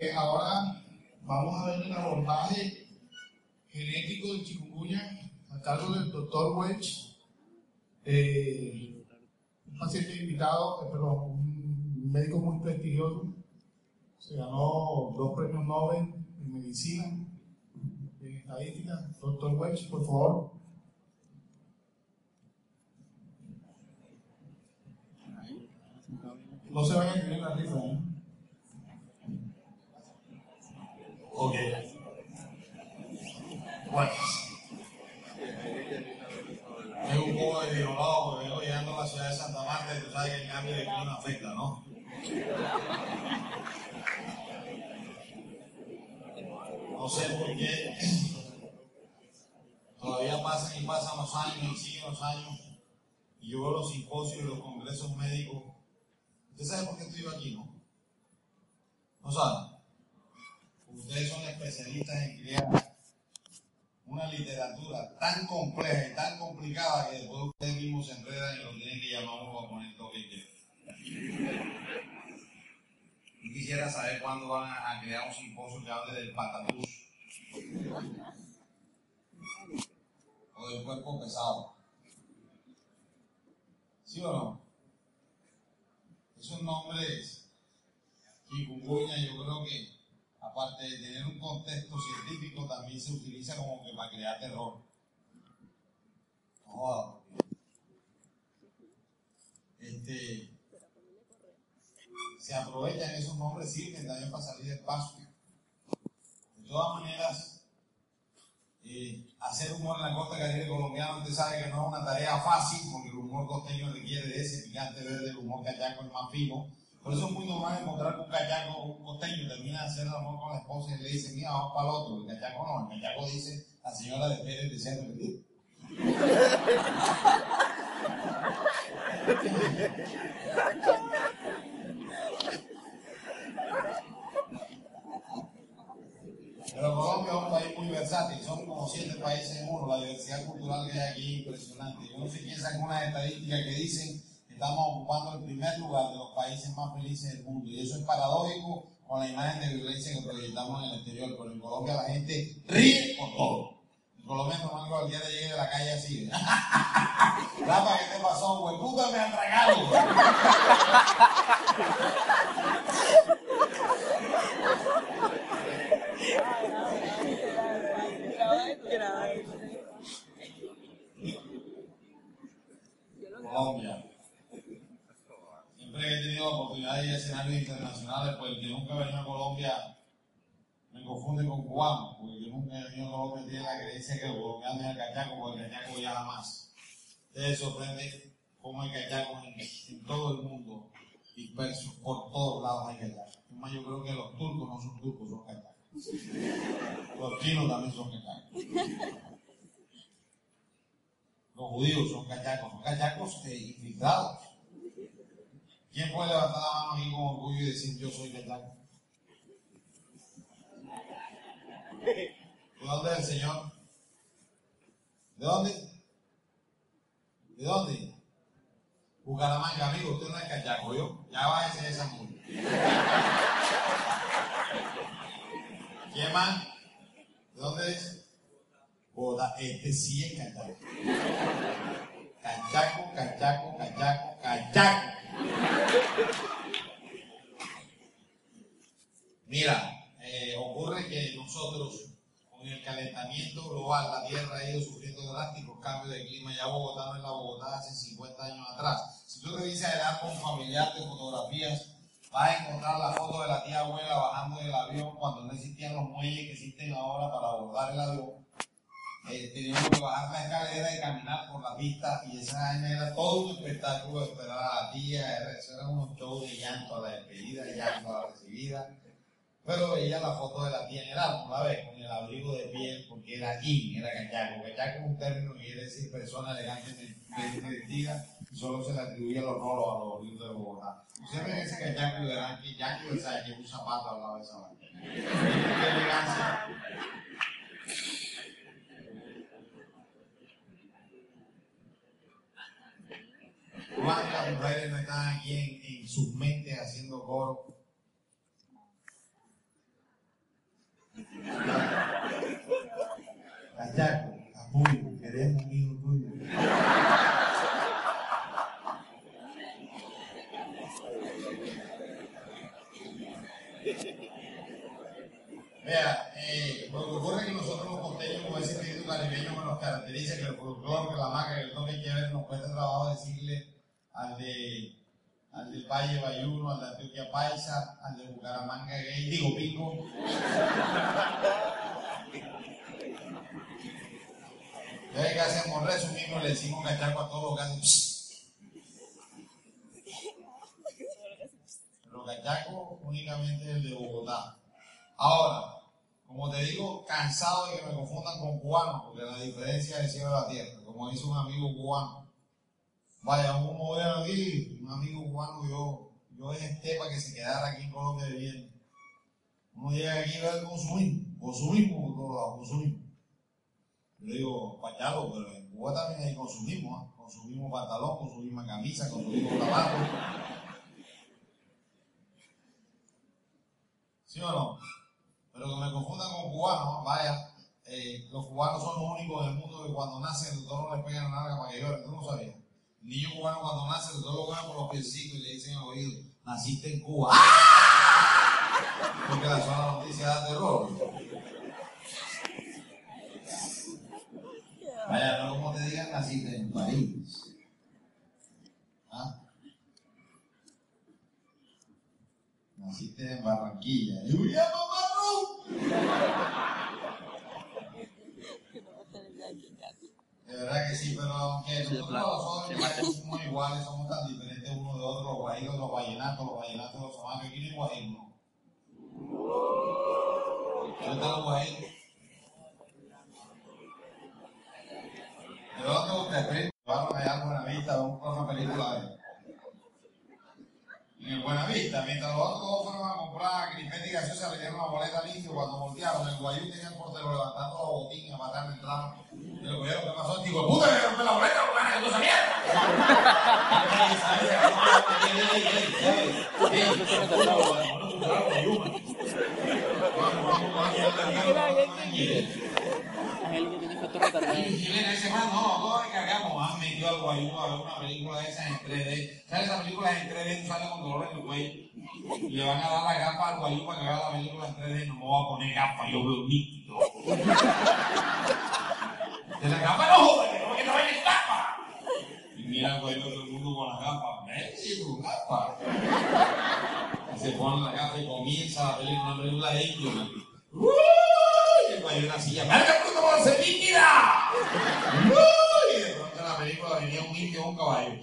Eh, ahora vamos a ver el abordaje genético del chikungunya a cargo del doctor Welch, eh, un paciente invitado, eh, perdón, un médico muy prestigioso, se ganó dos premios Nobel en medicina, en estadística. Doctor Welch, por favor. No se vayan a tener la rifa, ¿eh? Ok. Bueno. Es un poco de violado porque vengo llegando a la ciudad de Santa Marta y tú sabes que el cambio de clima afecta, ¿no? No sé por qué. Todavía pasan y pasan los años y siguen los años. Y yo veo los simposios y los congresos médicos. ¿Usted sabe por qué estoy aquí, no? ¿No sabe? Ustedes son especialistas en crear una literatura tan compleja y tan complicada que después ustedes mismos se enredan y lo tienen que llamar uno a poner todo Y quisiera saber cuándo van a, crear un simposio que hable del patatús o del cuerpo pesado. ¿Sí o no? Esos nombres, chikungunya, yo creo que aparte de tener un contexto científico, también se utiliza como que para crear terror. Este, se aprovechan esos nombres, sirven también para salir del paso. De todas maneras, eh, hacer humor en la costa caribe colombiana, usted sabe que no es una tarea fácil, porque el humor costeño requiere de ese picante verde, el humor cachaco es más fino por eso es muy normal encontrar un cachaco, un costeño, termina de hacer el amor con la esposa y le dice, mira, vamos para el otro. El cachaco no, el cachaco dice, la señora de Pérez desea repetir. Pero Colombia es un país muy versátil, son como siete países en uno, la diversidad cultural que hay aquí es impresionante. Yo no sé quién saca unas estadísticas que dicen estamos ocupando el primer lugar de los países más felices del mundo. Y eso es paradójico con la imagen de violencia que proyectamos en el exterior. Pero en Colombia la gente ríe por todo. En Colombia no al día de la calle así. Rafa, ¿qué te pasó? Pues puta me han regalo. Colombia he tenido la oportunidad de ir a escenarios internacionales, pues el que nunca ha venido a Colombia me confunde con cubano, porque yo nunca he venido a Colombia tiene la creencia que el colombiano es el cachaco, porque el cachaco viaja más. Ustedes sorprende cómo hay cachacos en, todo el mundo, dispersos, por todos lados hay cachacos. Además, yo creo que los turcos no son turcos, son cachacos. Los chinos también son cachacos. Los judíos son cachacos, son cachacos eh, infiltrados. ¿Quién puede levantar la mano aquí con orgullo y decir yo soy cachaco? ¿De dónde es el Señor? ¿De dónde? ¿De dónde? Bucaramanga, amigo, usted no es cachaco, ¿yo? Ya a ser esa muy. ¿Quién más? ¿De dónde es? Boda, este sí es cachaco. Cachaco, cachaco, cachaco, cachaco. Mira, eh, ocurre que nosotros, con el calentamiento global, la Tierra ha ido sufriendo drásticos cambios de clima. Ya Bogotá no es la Bogotá hace 50 años atrás. Si tú revisas el álbum familiar de fotografías, vas a encontrar la foto de la tía abuela bajando del avión cuando no existían los muelles que existen ahora para abordar el avión eh, teníamos que bajar la escalera y caminar por la pista y esa era todo un espectáculo esperar a la tía, era, eso era un show de llanto a la despedida, llanto a la recibida. Pero veía la foto de la tía en el álbum, la vez, con el abrigo de piel, porque era in, era cachaco. Cachaco es un término que quiere decir persona elegante vestida y solo se le atribuía los rolos a los lindos de Bogotá. Ustedes ven ese cachaco y verán que Yankee sabe que un zapato al lado de esa vaina. Qué elegancia. ¿Cuántas mujeres no están aquí en, sus mentes haciendo coro? Cachaco, apoyo, queremos un hijo tuyo. Vea, eh, lo que ocurre es que nosotros los costeños, como ese espíritu caribeño que nos caracteriza, que el folclore, que la maca, que el toque que nos cuesta trabajo decirle al de al del Valle Bayuno, al de Antioquia Paisa, al de Bucaramanga Gay, digo Pico. Entonces, ¿qué hacemos? Resumimos, le decimos cachaco a todos los casos. Pero cachaco únicamente el de Bogotá. Ahora, como te digo, cansado de que me confundan con cubanos, porque la diferencia es el cielo de la tierra. Como dice un amigo cubano, vaya, un modelo aquí, un amigo cubano, yo, yo es este para que se quedara aquí en Colombia viviendo. Uno llega aquí a ver consumismo, consumismo por todos lados, consumismo. Yo le digo, pachalo, pero en Cuba también hay consumismo, consumimos pantalón, consumimos camisa, consumimos tabaco. ¿Sí o no? Pero que me confundan con cubanos, vaya, eh, los cubanos son los únicos del mundo que cuando nacen el doctor no les pegan la larga para que lloren, tú no sabías. El niño cubano cuando nace doctor lo coge por los piecitos y le dicen al oído, naciste en Cuba. ¡Ah! Porque la zona noticia da terror. Vaya, no como te digan, naciste en París. ¿Ah? Naciste en Barranquilla. Y voy De verdad que sí, pero aunque nosotros los somos iguales, somos tan diferentes unos de otros, los guajiros, los vallenatos, los vallenatos, los somanos, aquí no hay guajiros. ¿Dónde están los guajiros? ¿De dónde usted? Vamos allá a Buenavista, vamos a una película de en el Buenavista, mientras los otros todos fueron a comprar crispeta y gaseosa, le dieron una boleta limpio cuando voltearon, el guayú tenía el portero levantando los botines a matar la entrada. Y el gobierno, ¿qué pasó? Digo, puta, me rompe la boleta, no ganas de esa mierda. Angélica tiene fotos retardadas. Mira, ese man, no, todos recargamos. Han metido al guayú a ver una película de esas en 3D. ¿Sabes esas películas en 3D? Tú sales con dolor en el cuello. Le van a dar la gafas al guayú para que vea la película en 3D. No me voy a poner gafas, yo veo nítido. De la gafa no jodas, que no me quiero ver gafas. Y mira el guayú todo el mundo con las gafas. Ven, sí, con gafas. Y se ponen la gafa y comienza la película, una película de ellos. ¡Uh! Hay una silla, ¡Marca puto por ser nítida! Y de pronto en la película venía un indio con un caballo.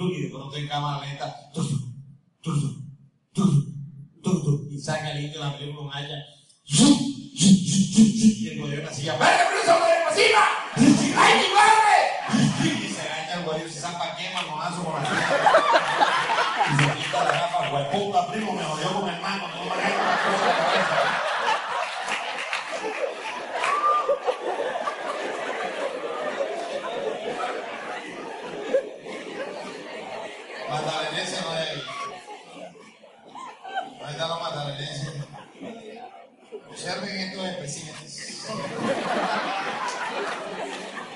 Y de pronto en cámara lenta. Y saca el indio la película un hacha. Y el la silla, ¡Marca puto por ser pasiva! ¡Ay, mi madre! Y se agacha el guayo, se zampa quema monazo con la silla. Y se quita la gafa, güey, puta primo, me jodió con el mano, no me hagas la cosa de la cabeza. Observen estos especímenes.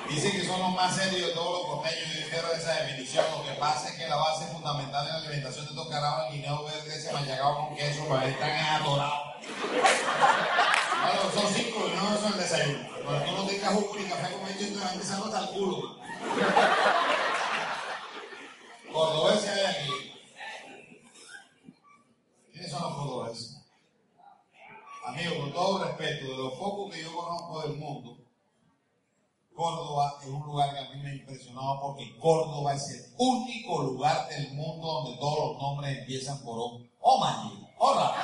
Dicen que son los más serios de todos los costeños y dijeron esa definición. Lo que pasa es que la base fundamental de la alimentación de estos carajos guineo verde ese machacado con queso, para están atorados. Claro, son cinco y no son el desayuno. Pero tú no tengas jugo ni café con leche, entonces empezando hasta el culo hay aquí. ¿Quiénes son los cordobeses? Amigo, con todo respeto, de lo poco que yo conozco del mundo, Córdoba es un lugar que a mí me ha impresionado porque Córdoba es el único lugar del mundo donde todos los nombres empiezan por O. O Maggi, hola.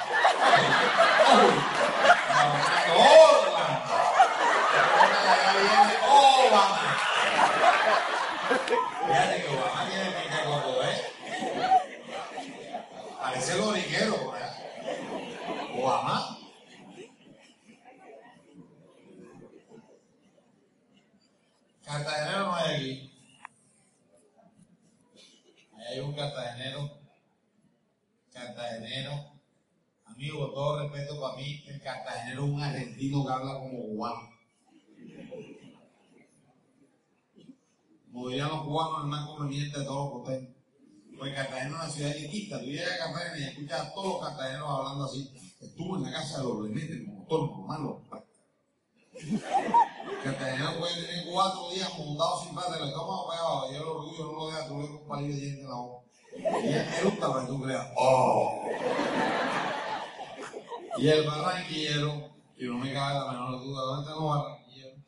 Hola. Acá viene Obama. Fíjate que Obama Cartagenero no hay aquí. Ahí hay un cartagenero. Cartagenero. Amigo, todo respeto para mí, el cartagenero es un argentino que habla como cubano. Como dirían los cubanos, el más conveniente de todos los costeños. Porque Cartagena es una ciudad elitista. Tú llegas a Cartagena y escuchas a todos los cartageneros hablando así. Estuvo en la casa de los Lemetes, el motor, los malos pueden tener cuatro días montados sin plata, el estómago pegado, y el orgullo no lo deja, tú ves un palillo de en la boca. Y él eructa para que tú creas, ¡oh! Y el barranquillero, y no me cabe la menor duda, ¿dónde están los barranquilleros?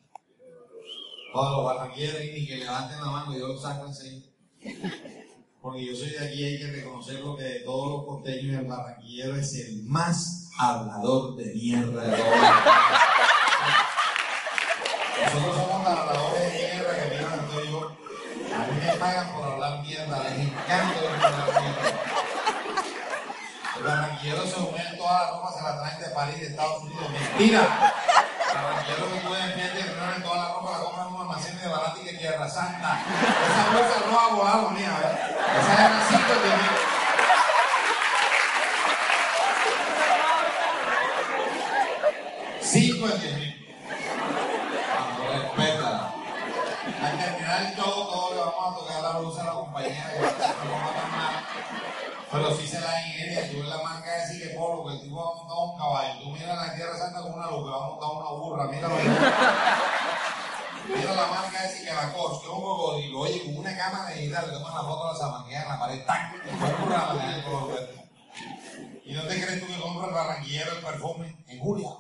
Todos los barranquilleros ni que levanten la mano y yo los saco enseguida. Porque yo soy de aquí, hay que reconocerlo que de todos los costeños el barranquillero es el más hablador de mierda de todos. Nosotros somos habladores de mierda que miran estoy yo. A mí me pagan por hablar mierda, les encanta hablar mierda. Los barranquilleros se unen todas las ropas, se las traen de París, de Estados Unidos. ¡Mentira! Los barranquilleros que tú ves en que traen toda la ropa, la compran en un almacén de barata y Tierra Santa. Esa bolsa no ha volado, mía. Esa era 5 de mí. Cinco en diez mil. Cuando respeta. Al terminar el show, todos le vamos a tocar la luz a la compañía que no va a tomar. Pero si se la ingenia, tú ves la marca de Sigue Polo, que el tipo va a montar un caballo. Tú miras la Tierra Santa con una luz, que va a montar Mira la marca de Siquelacos, que es un cocodrilo. Oye, con una cámara digital, le toman la foto a la sabanquea en la pared, ¡tac! Y la. ¿Y dónde crees tú que compra el barranquillero el perfume? En Julia.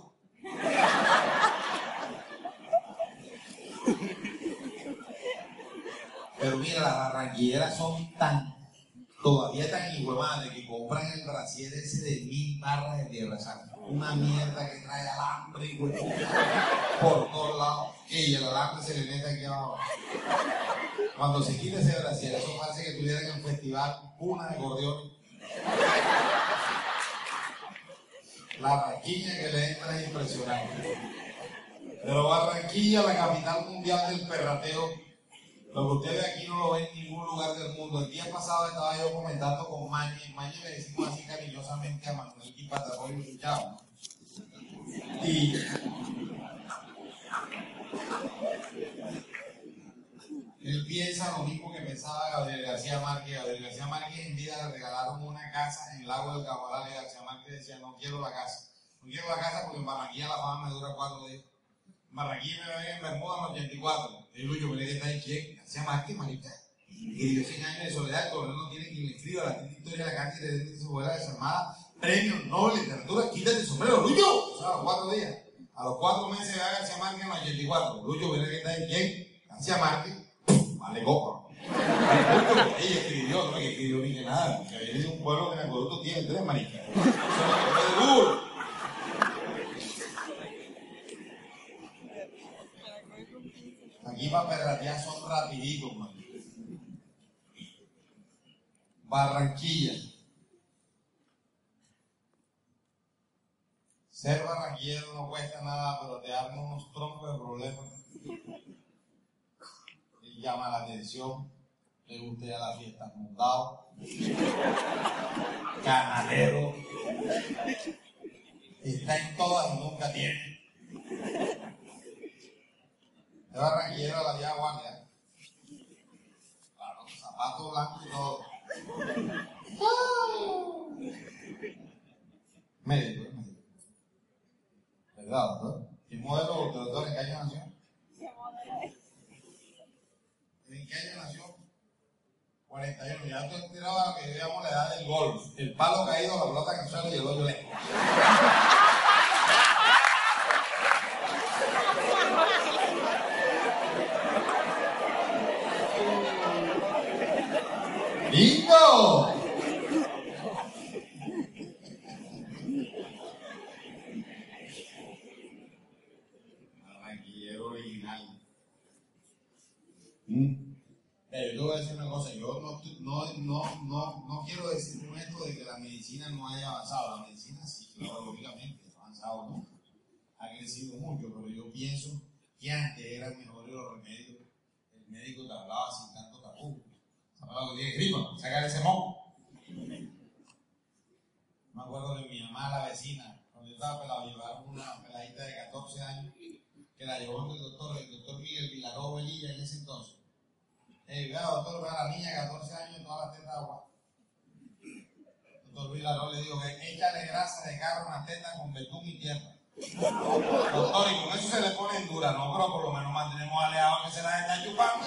Pero mira, las barranquilleras son tan, todavía tan de que compran el brasier ese de mil barras de tierra santa. Una mierda que trae alambre y por todos lados. Y el alambre se le mete aquí abajo. Cuando se quita ese brasier, eso parece que tuvieran en un festival una de gordión. La Barranquilla que le entra es impresionante. Pero Barranquilla, la capital mundial del perrateo, lo que ustedes aquí no lo ven en ningún lugar del mundo. El día pasado estaba yo comentando con Mañe, Mañe le decimos así cariñosamente a Manuel y Patarroyo Chao. Y él piensa lo mismo que pensaba Gabriel García Márquez. Gabriel García Márquez en vida le regalaron una casa en el lago del Cabral y García Márquez decía, no quiero la casa. No quiero la casa porque en Barranquilla la fama me dura cuatro días. En Barranquilla me ven en Bermuda en los 84. Y Lucho, me le ¿quién? García Márquez, manita. Y dio 100 años de soledad, el gobierno no tiene quien le escriba la triste historia de la cárcel de su abuela desarmada. Premio Nobel Literatura, quítate el sombrero, Lucho. O sea, a los cuatro días. A los cuatro meses de García Márquez en los 84. Lucho, le está ahí, ¿quién? García Márquez vale copa. Ella escribió, no que escribió ni que nada, que había un pueblo que en el producto tiene tres maricas. Eso es lo que Aquí para perratear son rapiditos, man. Barranquilla. Ser barranquillero no cuesta nada, pero te arma unos troncos de problemas llama la atención, le gusta ya la fiesta montado, canalero, está en todas y nunca tiene. Es barranquillero la vía guardia. Claro, zapatos blancos y todo. Médico, médico. ¿Verdad, doctor? ¿Qué modelo, doctor, en qué año nació? ¿En qué año nació? 41. Ya tú tiraba que digamos la edad del golf. El palo caído, la pelota que suelo y el hoyo lejos. ¡Bingo! Barranquillero original. ¿Mm? Eh, yo voy a decir una cosa, yo no, no, no, no, no quiero decir con esto de que la medicina no haya avanzado. La medicina sí, claro, lógicamente, ha avanzado mucho, ha crecido mucho, pero yo pienso que antes eran mejores los remedios. El médico te hablaba sin tanto tapú. ¿Sabes lo que tiene gripa? Sacar ese moco. Me acuerdo de mi mamá, la vecina, cuando yo estaba pelado, llevaron una peladita de 14 años que la llevó el doctor, el doctor Miguel Vilaró Velilla en ese entonces Eh, vea, doctor, vea la niña, 14 años, todas las tetas agua. Doctor Luis Laró le digo, échale grasa de carro una teta con betún y tierra. Doctor, y con eso se le pone dura, no, pero por lo menos mantenemos aleado que se la está chupando.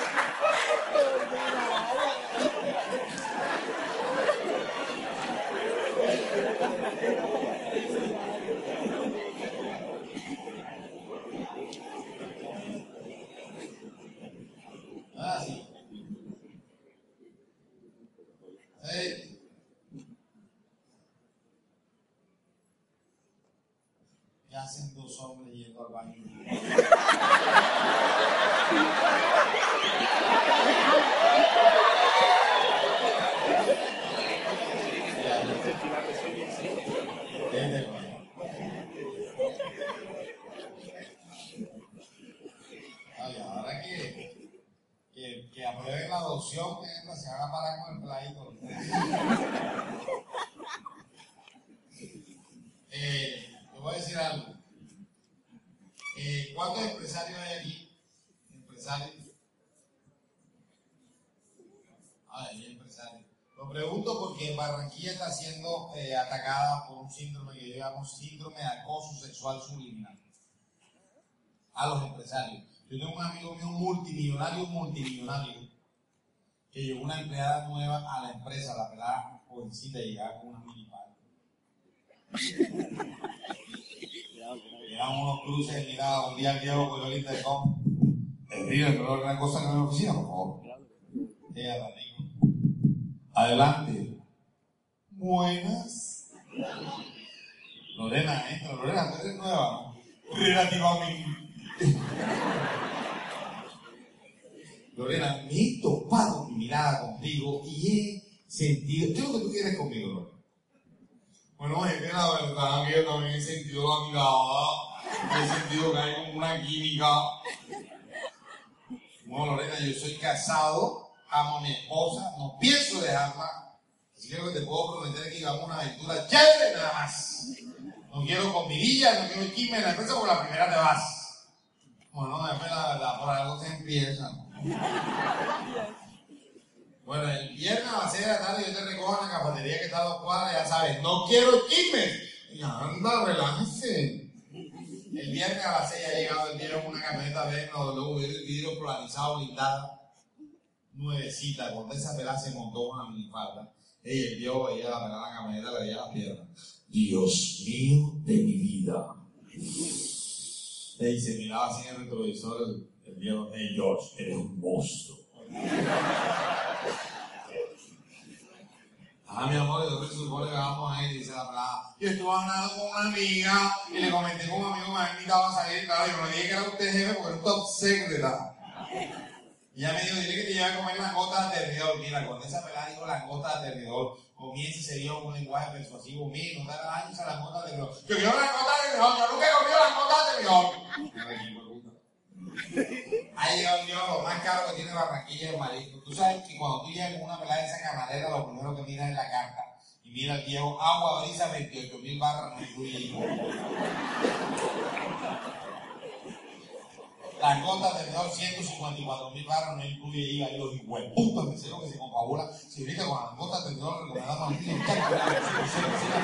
entra, se van a parar con el pladito. Eh, te voy a decir algo. Eh, ¿Cuántos empresarios hay aquí? Empresarios. Ah, hay empresarios. Lo pregunto porque Barranquilla está siendo eh, atacada por un síndrome que llamamos síndrome de acoso sexual subliminal. A los empresarios. Yo tengo un amigo mío multimillonario, multimillonario, que llevó una empleada nueva a la empresa, la pelada jovencita, y llegaba con una minipal. Llegaban unos cruces, miraba un día al diálogo con el intercom. El río, pero una cosa que no en la oficina, por favor. Adelante. Buenas. Lorena, entra. Lorena, tú eres nueva, ¿no? Relativamente. Lorena, me he topado mi mirada contigo y he sentido. ¿Qué es lo que tú quieres conmigo, Lorena? Bueno, es que la verdad que yo también he sentido la mirada, he sentido que hay como una química. Bueno, Lorena, yo soy casado, amo a mi esposa, no pienso dejarla. Así que te puedo prometer es que vamos a una aventura chévere nada más. No quiero comidilla, no quiero chisme la empresa porque la primera te vas. Bueno, después la verdad, por algo se empieza. ¿No? Bueno, el viernes a las 6 de la tarde yo te recojo en la cafetería que está a dos cuadras, ya sabes, no quiero chismes. Anda, relájese. El viernes a las 6 ha llegado el una camioneta BMW, vidrio polarizado, blindada, nuevecita, cuando esa pelada se montó una minifalda. Ella vio, veía la pelada la camioneta, le veía las piernas. Dios mío de mi vida. Y se miraba así en el retrovisor el, el viejo, hey George, eres un monstruo. Ah, mi amor, ¿de dónde se supone que vamos a ir? Dice la pelada. Yo estuve hablando con una amiga y le comenté con un amigo que me había invitado a salir. Claro, yo no dije que era usted jefe porque es un top secret. Y ella me dijo, dile que te lleve a comer langosta de terridor. Mira, cuando esa pelada dijo langosta de terridor, comienza se con un lenguaje persuasivo. Mira, no te hagas daño esa langosta de terridor. Yo quiero langosta de terridor, yo nunca he comido langosta de terridor. Ha llegado día lo más caro que tiene Barranquilla el marisco. Tú sabes que cuando tú llegas con una pelada de esa camarera, lo primero que miras es la carta. Y mira el viejo, agua brisa 28 mil barras, no incluye IVA. Langosta terminal 154 mil barras, no incluye IVA. Y los hijueputos meseros que se confabula. Si ahorita con langosta terminal recomendamos al vino.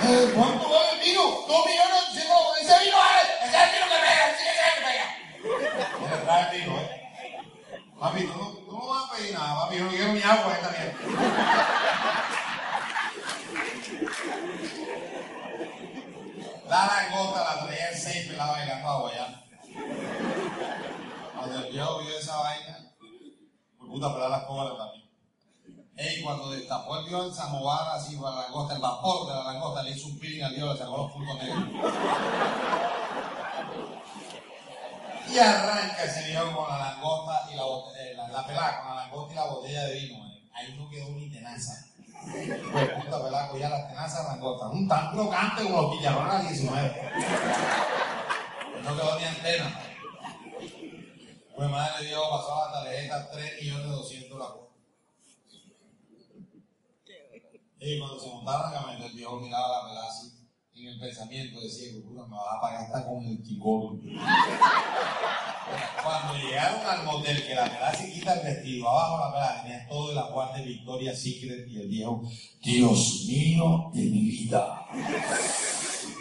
Eh, ¿Cuánto vale el vino? Dos millones, ese vino vale, ese es el vino que es. Me trae el vino, ¿eh? Papi, tú no, tú vas a pedir nada, papi, yo quiero mi agua esta mierda. La langosta la traía el 6 pelado bailando agua ya. Cuando el viejo vio esa vaina, por puta pelar las cobras también. Ey, cuando destapó el viejo el samovar así para la langosta, el vapor de la langosta, le hizo un peeling al viejo, le sacó los puntos negros. Y arranca ese viejo con la langosta y la, eh, la, la pelada, con la langosta y la botella de vino. Ahí no quedó ni tenaza. Pues puta pelada, cogía las tenazas de langosta. Un tan crocante como los chicharrones a 19. No quedó ni antena. Pues madre de Dios pasó a la tarjeta 3 millones 200 la cuota. Y cuando se montaron la camioneta, el viejo miraba la pelada así. En el pensamiento decía, puta, me vas a pagar hasta con el chicón. Cuando llegaron al motel, que la pelada se quita el vestido, abajo la pelada tenía todo el aguante Victoria Secret y el viejo, Dios mío de mi vida.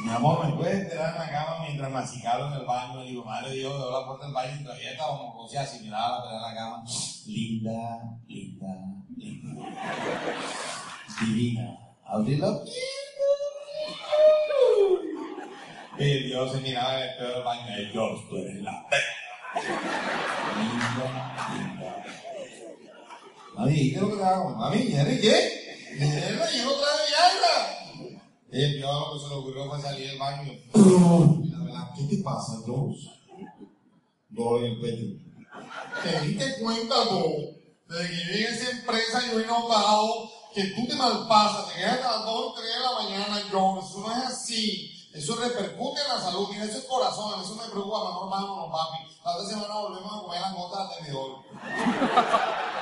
Mi amor, ¿me puedes enterar en la cama mientras masticaba en el baño? Le digo, madre Dios, veo la puerta del baño y todavía estábamos cosas así, miraba la pelada en la cama. Linda, linda, linda. Divina. Abrí la y Dios se miraba en el del baño y Dios, tú eres la linda. Mami, ¿qué es lo que te hago? Mami, ¿eres qué? Mierda, yo otra vez Viagra. El Dios lo que se le ocurrió fue salir del baño y la verdad, ¿qué te pasa, Dios? Dolor en el pecho. ¿Te diste cuenta, tú? Desde que llegué a esa empresa yo he notado que tú te malpasas, te quedas a las 2 3 de la mañana, John. Eso no es así. Eso repercute en la salud. Mira, eso es corazón. Eso me preocupa. Mejor vámonos, papi. La otra semana volvemos a comer las gotas de tenedor.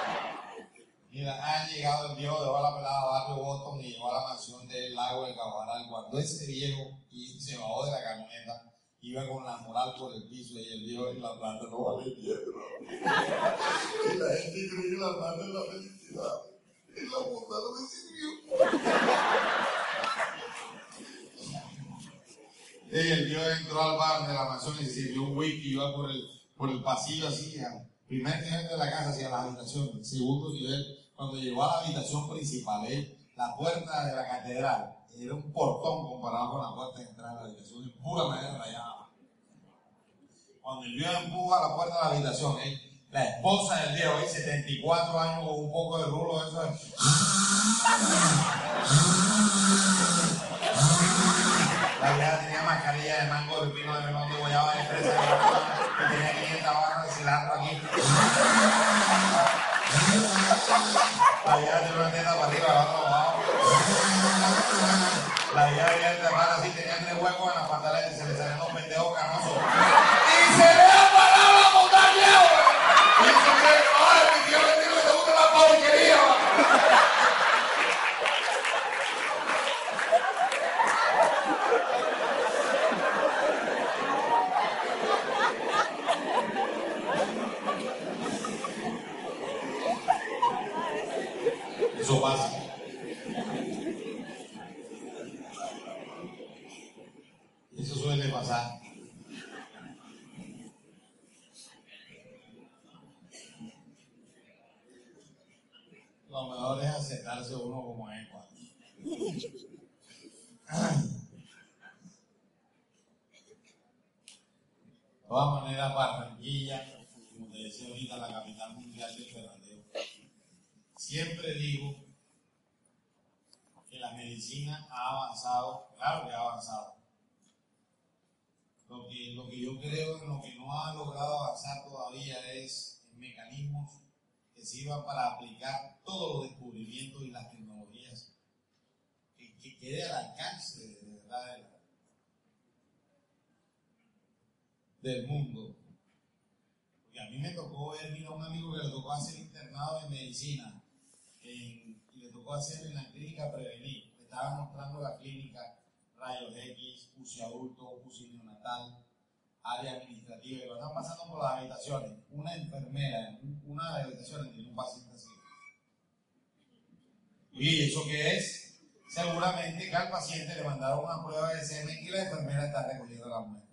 Mira, han llegado el viejo de la pelada barrio Boston y llegó a la mansión del lago del Cabaral. Cuando ese viejo y se bajó de la camioneta, iba con la moral por el piso y el viejo en la planta no vale piedra. y la gente cree que la planta es la felicidad. Y la bondad no me sirvió. el tío entró al bar de la mansión y se sirvió un whisky y iba por el, por el pasillo así, al primer nivel de la casa hacia la habitación, segundo nivel, cuando llegó a la habitación principal, ¿eh? la puerta de la catedral era un portón comparado con la puerta de entrada de la habitación, de pura madera rayada. Cuando el viejo empuja la puerta de la habitación, ¿eh? la esposa del viejo, ¿eh? 74 años con un poco de rulo, eso es. La vieja tenía mascarilla de mango de pino de melón de guayaba de fresa que tenía 500 barras de cilantro aquí. La vieja tenía una teta para arriba, la otra abajo. La venía de así, tenía tres huecos en la pantalla y se le salían los pendejos canosos. ¡Y se le ha parado la montaña! Y se le ¡ay, mi tío, le digo que te gusta la porquería! Eso pasa. Eso suele pasar. Lo mejor es aceptarse uno como es. De todas maneras, Barranquilla, como te decía ahorita, la capital mundial del ferradero. Siempre digo que la medicina ha avanzado, claro que ha avanzado. Lo que, lo que yo creo en lo que no ha logrado avanzar todavía es mecanismos que sirvan para aplicar todos los descubrimientos y las tecnologías que, que quede al alcance de, verdad de- del mundo. Porque a mí me tocó ver, mira, un amigo que le tocó hacer internado en medicina y le tocó hacer en la clínica prevenir. Estaba mostrando la clínica rayos X, UCI adulto, UCI neonatal, área administrativa, y lo están pasando por las habitaciones. Una enfermera en una de las habitaciones tiene un paciente así. ¿Y eso qué es? Seguramente que al paciente le mandaron una prueba de semen y la enfermera está recogiendo la muestra.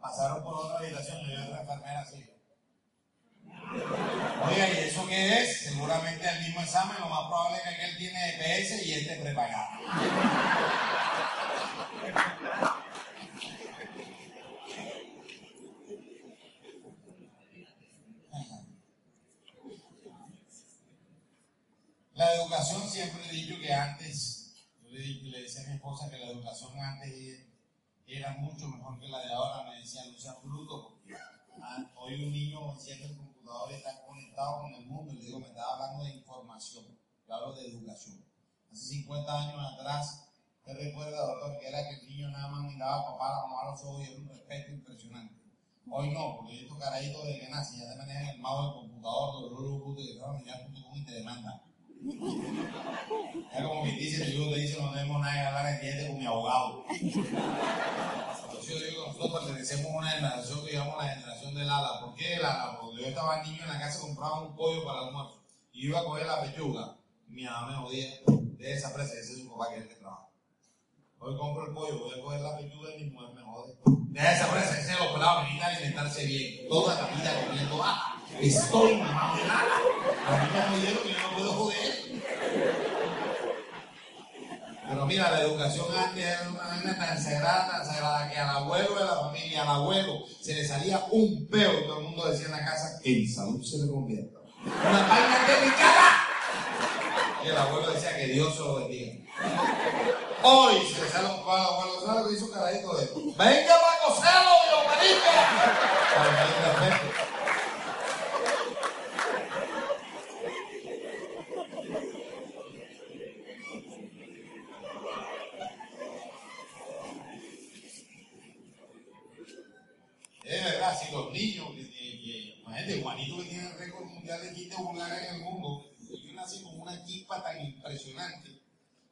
Pasaron por otra habitación y otra enfermera así. Oiga, ¿y eso qué es? Seguramente el mismo examen, lo más probable es que aquel tiene EPS y este prepagado. La educación siempre he dicho que antes, yo le, le decía a mi esposa que la educación antes era mucho mejor que la de ahora, me decían, no seas bruto, porque ah, hoy un niño enciende el computador y está conectado con el mundo, y le digo, me estaba hablando de información, yo hablo de educación. Hace 50 años atrás, ¿te recuerda, doctor, que era que el niño nada más miraba a papá, la mamá a los ojos y era un respeto impresionante? Hoy no, porque estos carajitos desde que nacen ya te manejan el mouse del computador, de los de y te demandan. Es como que dice, tu hijo te dice, no tenemos nada que hablar en diente con mi abogado. yo digo que nosotros pertenecemos a una generación que llamamos la generación del ala. ¿Por qué el ala? Porque yo estaba niño en la casa, compraba un pollo para el almuerzo y iba a coger la pechuga. Mi mamá me jodía de esa presa, ese es su papá que es el que trabaja. Hoy compro el pollo, voy a coger la pechuga y mi mujer me jode. De esa presa, ese es lo pelado, a alimentarse bien. Toda la vida comiendo ala. Estoy mamado del ala. A mí me jodieron que yo no puedo joder. Pero mira, la educación antes era una vaina tan sagrada, tan sagrada, que al abuelo de la familia, al abuelo, se le salía un peo y todo el mundo decía en la casa, que en salud se le convierta. Una vaina delicada. Y el abuelo decía que Dios se lo bendiga. Hoy se le sale un palo al abuelo, ¿sabes lo que hizo un carajito de? ¡Venga para coserlo, Dios marica! Es verdad, si los niños, que, que, que, imagínate, Juanito que tiene el récord mundial de quite vulgar en el mundo, y nace con una chispa tan impresionante.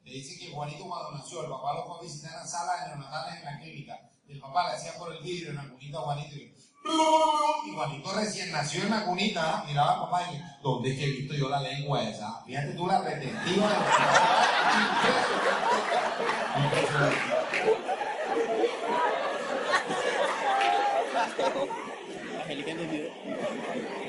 Le dice que Juanito cuando nació, el papá lo fue a visitar la sala de neonatales en la clínica, el papá le hacía por el vidrio en la cunita a Juanito, y, y Juanito recién nació en la cunita, miraba a papá y ¿dónde es que he visto yo la lengua esa? Fíjate tú la retentiva de Impresionante. Angélica entendido.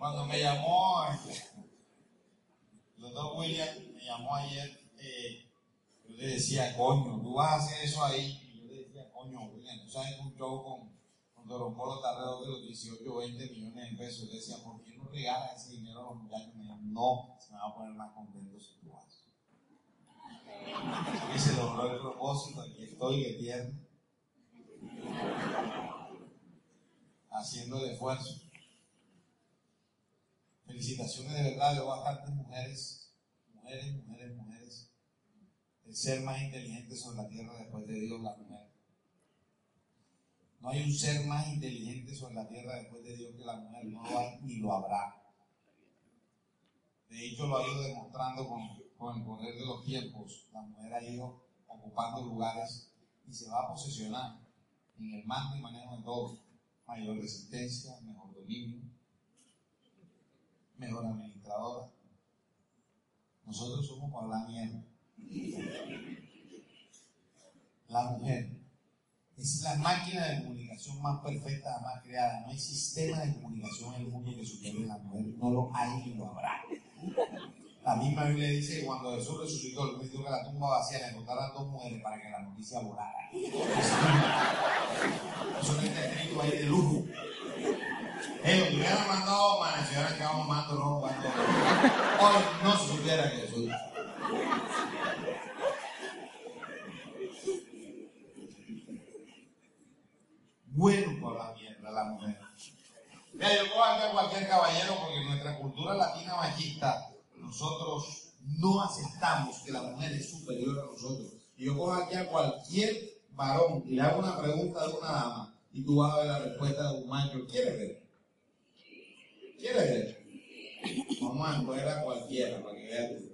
Cuando me llamó, el doctor William me llamó ayer, eh, yo le decía, coño, tú vas a hacer eso ahí. Y yo le decía, coño, William, tú sabes que un show con, con Polo está alrededor de los 18 o 20 millones de pesos. Yo le decía, ¿por qué no regalas ese dinero a los muchachos? Me dijo, no, se me va a poner más contento si tú haces. Y se logró el propósito, aquí estoy de tierra, haciendo el esfuerzo. Felicitaciones de verdad, veo bastantes mujeres, mujeres, mujeres, mujeres. El ser más inteligente sobre la tierra después de Dios, la mujer. No hay un ser más inteligente sobre la tierra después de Dios que la mujer, no lo hay ni lo habrá. De hecho, lo ha ido demostrando con, con el poder de los tiempos. La mujer ha ido ocupando lugares y se va a posesionar en el mando y manejo de todo. Mayor resistencia, mejor dominio, mejor administradora. Nosotros somos para la mierda. La mujer es la máquina de comunicación más perfecta, más creada. No hay sistema de comunicación en el mundo que supere la mujer. No lo hay ni lo habrá. La misma Biblia dice que cuando Jesús resucitó, él pidió que la tumba vacía le encontraran dos mujeres para que la noticia volara. Eso no está escrito ahí de lujo. Ellos hubieran mandado a se hubieran quedado mamando rojo. Hoy no se supiera que Jesús. Bueno por la mierda la mujer. Mira, yo puedo hablar a cualquier caballero porque en nuestra cultura latina machista nosotros no aceptamos que la mujer es superior a nosotros. Y yo cojo aquí a cualquier varón y le hago una pregunta de una dama y tú vas a ver la respuesta de un macho. ¿Quieres ver? ¿Quieres ver? Vamos a escoger a cualquiera para que veas tú.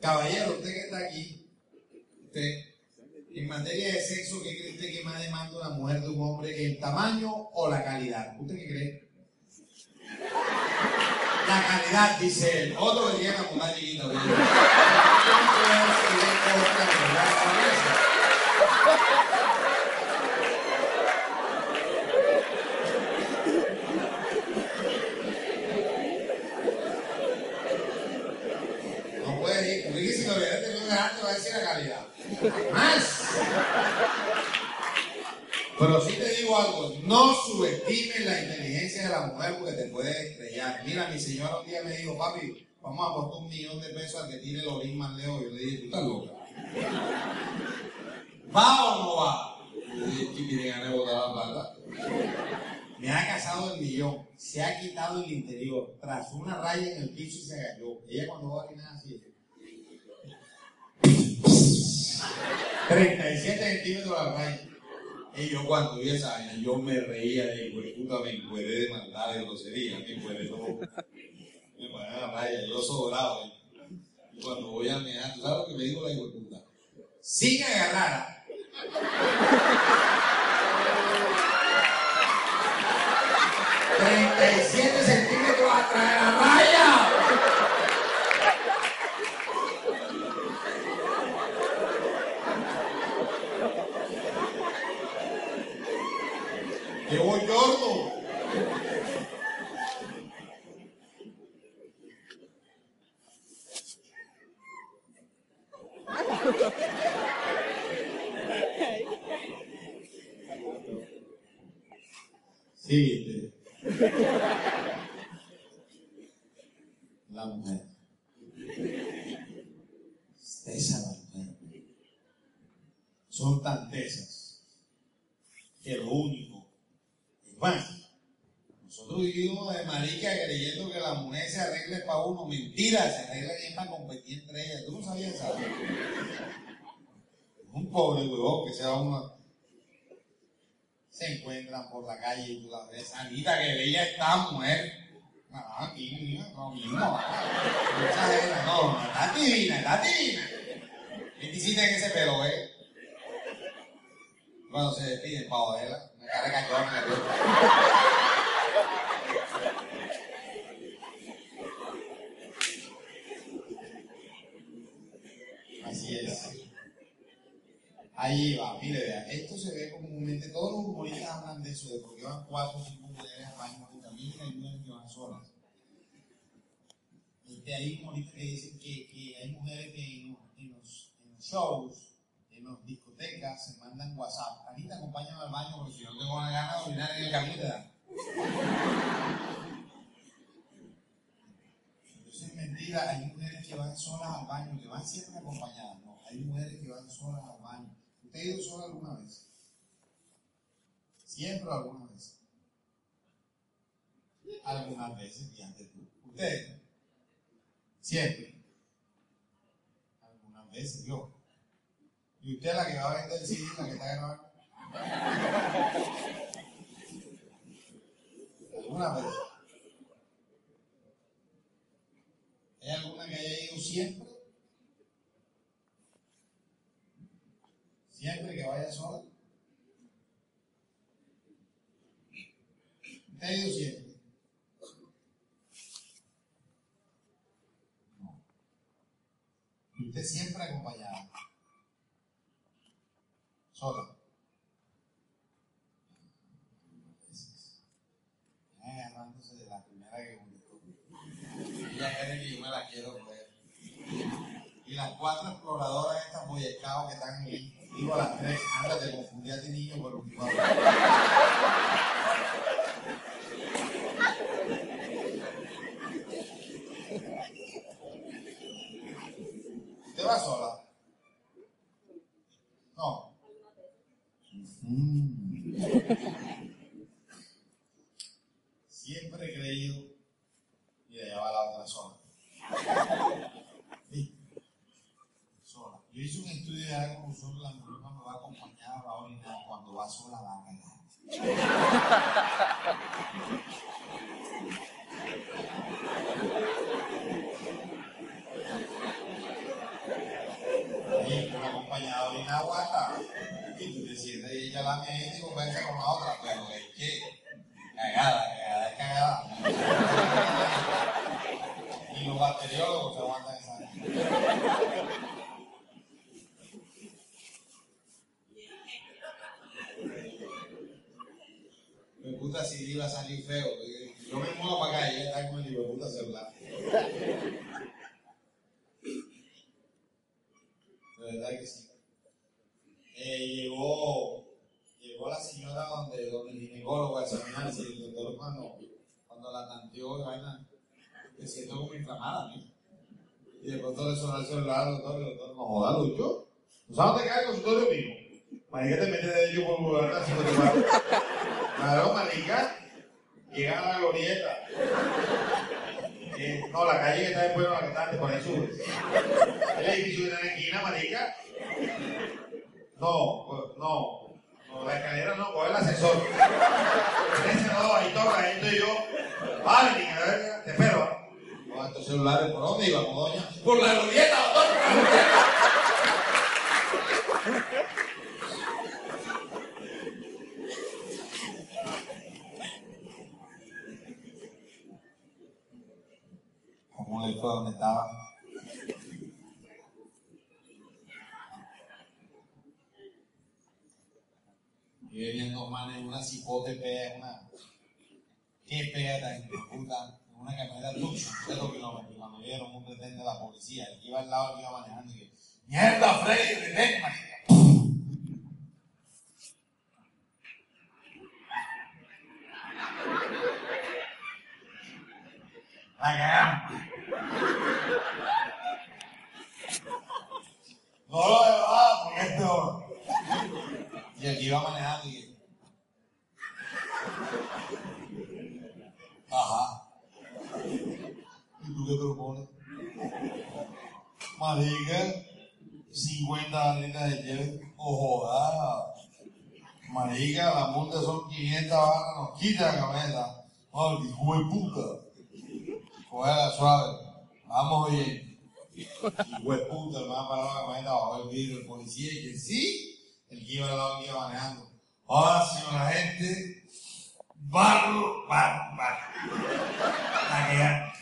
Caballero, usted que está aquí, usted, en materia de sexo, ¿qué cree usted que más demanda una mujer de un hombre? ¿El tamaño o la calidad? ¿Usted qué cree? La calidad, dice él. Otro que tiene una mujer chiquita. ¿verdad? No puede ir. Porque si lo hubiera tenido delante va a decir la calidad. Más. Pero sí te digo algo, no subestimes la inteligencia de la mujer porque te puede estrellar. Mira, mi señora un día me dijo, papi, vamos a apostar un millón de pesos al que tire el orín más lejos. Yo le dije, tú estás loca. ¿Va o no va? Yo le dije, ¿qué tiene ganas de botar la plata? Me ha casado el millón, se ha quitado el interior, tras una raya en el piso y se agachó. Ella cuando va a orinar así. 37 centímetros la raya. Y yo cuando vi esa vaina, yo me reía de güey, puta, me encueré de maldad, de grosería, me encueré todo. Me paré a la raya, yo sobrado. ¿eh? Y cuando voy a ¿tú sabes lo que me dijo la hijo puta? Sin agarrar. ¡37 centímetros atrás de la raya! ¡Qué bochorno! Sí, 8 mujeres. Ah, aquí, lo mismo. No, está divina, está en ese pelo, eh? Se solas. Este, hay humoristas que dicen que, hay mujeres que en los, shows, en las discotecas, se mandan WhatsApp. Anita, acompáñame al baño porque si no tengo una gana de orinar en el camino. Eso es mentira, hay mujeres que van solas al baño, que van siempre acompañadas, no, hay mujeres que van solas al baño. ¿Usted ha ido sola alguna vez? Siempre o alguna vez. Algunas veces, fíjate tú. ¿Usted? Siempre. Algunas veces, yo. ¿Y usted la que va a vender el CD, la que está grabando? ¿Alguna vez? ¿Hay alguna que haya ido siempre? Siempre que vaya sola. ¿Usted ha ido siempre? No. ¿Y usted siempre acompañada? Sola. agarrándose de la primera que publicó. Ella cree que yo me la quiero coger. Y las cuatro exploradoras estas boyecados que están ahí, digo a las tres, antes te confundí a ti niño por un ¿Usted va sola? No. Mm. Siempre he creído, y allá va la otra sola. Sí. Sola. Yo hice un estudio de algo sobre la mujer cuando va acompañada va a orinar, cuando va sola va a cagar. Ahí, una acompañada orina aguanta. Y tú te sientes y ella la mía y conversa con la otra, pero es que cagada, cagada, es cagada. Y los bacteriólogos se aguantan esa. Me puta si iba a salir feo. Yo me muevo para acá y ella está con el hijo de puta celular. De verdad que sí. Eh, llegó, llegó la señora donde, donde el ginecólogo a examinarse y el doctor cuando, cuando la tanteó de vaina, se siento como inflamada, ¿no? Y al doctor y el doctor, no jodas, Lucho. ¿No sabes dónde cae el consultorio mío? Marica te metes de ello por lugar así. Claro, marica. Llega a la glorieta. Eh, no, la calle que está después de la que está antes, por ahí sube. El edificio de la esquina, marica. No, no, no, la escalera, no, coge el asesor. Ese no, ahí toca, ahí estoy yo. Vale, ni que te espero. Estos celulares, ¿por dónde iba, doña? Por la glorieta, doctor, por la glorieta. ¿Cómo le fue donde estaba? Y viendo manes una cipote pega, una. ¿Qué pega tan hijo de puta? Una camioneta Tucson, cero kilómetros. Y cuando vieron un pretende de la policía, el que iba al lado, el que iba manejando, y que. ¡Mierda, Freddy! ¡Detén! La cagamos. No lo llevaba porque es peor. Y el que iba manejando y que, Ajá. ¿Y tú qué propones? Marica, 50 libras de hielo. Ojalá. Marica, la multa son 500 barras, nos quita la camioneta. Ay, hijo de puta. Suave. Vamos bien. Hijo de puta, el man paró la camioneta bajo el vidrio del policía y que sí, el que iba al lado iba manejando. Ahora, señora gente, barro, barro, barro. La que.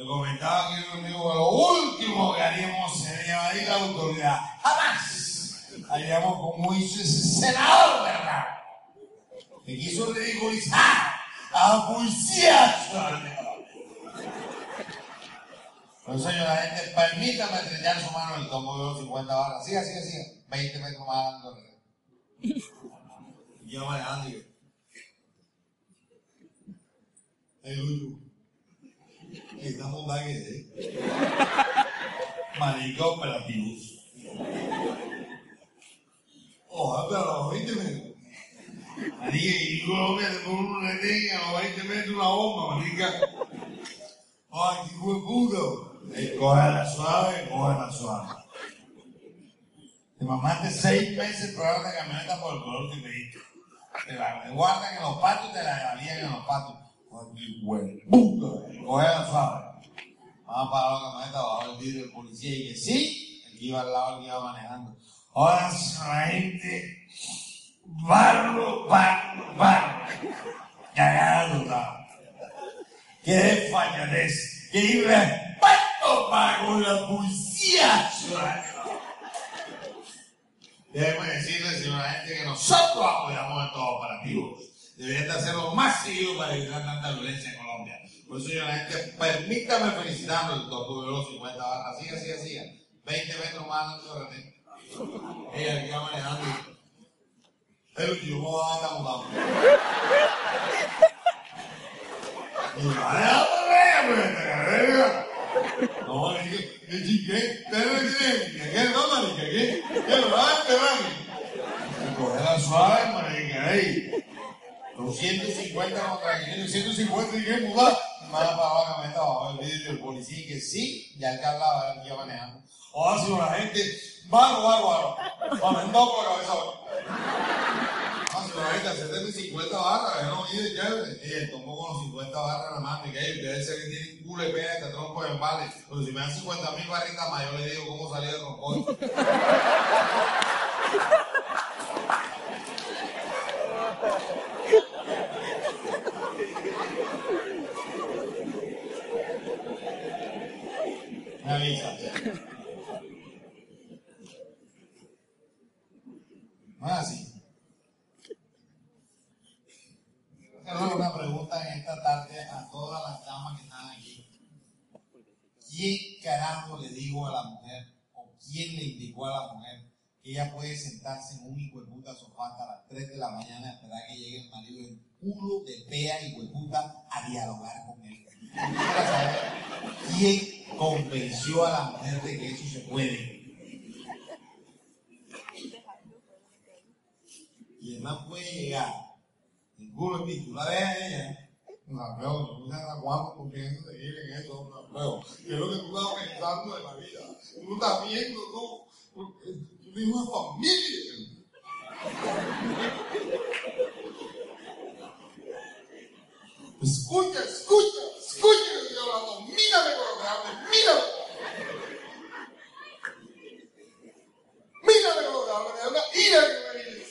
Le comentaba que lo último que haríamos sería ir a la autoridad. Jamás haríamos como hizo ese senador, ¿verdad? Que quiso ridiculizar a la policía. Entonces, señora gente, permítame estrellar su mano en el tomo de los 50 barras. Siga, siga, siga. 20 metros más adelante. Y yo manejando yo. Hey, Estamos que ¿eh? Marica operativos. Ojalá, pero a los 20 metros. Marica, y Colombia te pone un retén a los 20 metros una bomba, marica. Ay, qué puto. Eh, cógela suave, cógela suave. Te mamaste seis meses pruebas de camioneta por el color que pediste. Te la guardan en los patios y te la valían en los patios. Ay, qué huele. Cógela suave. Vamos a parar la camioneta bajo el vidrio del policía y que sí, el que iba al lado, el que iba manejando. Ahora la gente, barro, barro, barro. Cagado estaba. Qué desfachatez, qué irrespeto para con la policía. Déjeme decirle, señora gente, que nosotros apoyamos estos operativos. Deberían de hacerlo más seguido para evitar tanta violencia en Colombia. Por eso, señora gente, permítame felicitarlo el los 50 barras. Siga, siga, siga. 20 metros más antes de repente. Ella que va manejando. Yo me voy a estar. Y pues, verga. No, es que, es que, es que, que no, marica, que, que lo van, que van. Cogela suave, marica, ahí. 250 contra 500, 150 y que mudar. Más para la camioneta bajo el vidrio del policía y que sí, ya el que hablaba, el que manejando. Ahora si la gente, varo, varo, varo. Aumentó por la cabeza. Si la gente, 70 y 50 barras, no mide chévere. Y él tomó con los 50 barras en la mano y que ustedes se que tienen culo y pega, este tronco de empale. Pero si me dan 50 mil barritas más, yo le digo cómo salir del tronco. Avisa. No es. Quiero hacer una pregunta en esta tarde a todas las damas que están aquí. ¿Quién carajo le dijo a la mujer o quién le indicó a la mujer que ella puede sentarse en un hijo de puta sofá hasta las 3 de la mañana esperar que llegue el marido en culo de pea hijo de puta a dialogar con él? Quién convenció a la mujer de que eso se puede. Y el man puede llegar en culo de pico, la ella. No, tú no estás aguando porque eso te quiere en eso, no, ¿qué es lo que tú estás pensando de la vida? Tú estás viendo, tú, tú tienes una familia. Escucha, escucha, escucha que estoy hablando. Mírame con lo que hables, mírame. Mírame con lo que hables, de una ira que me viene.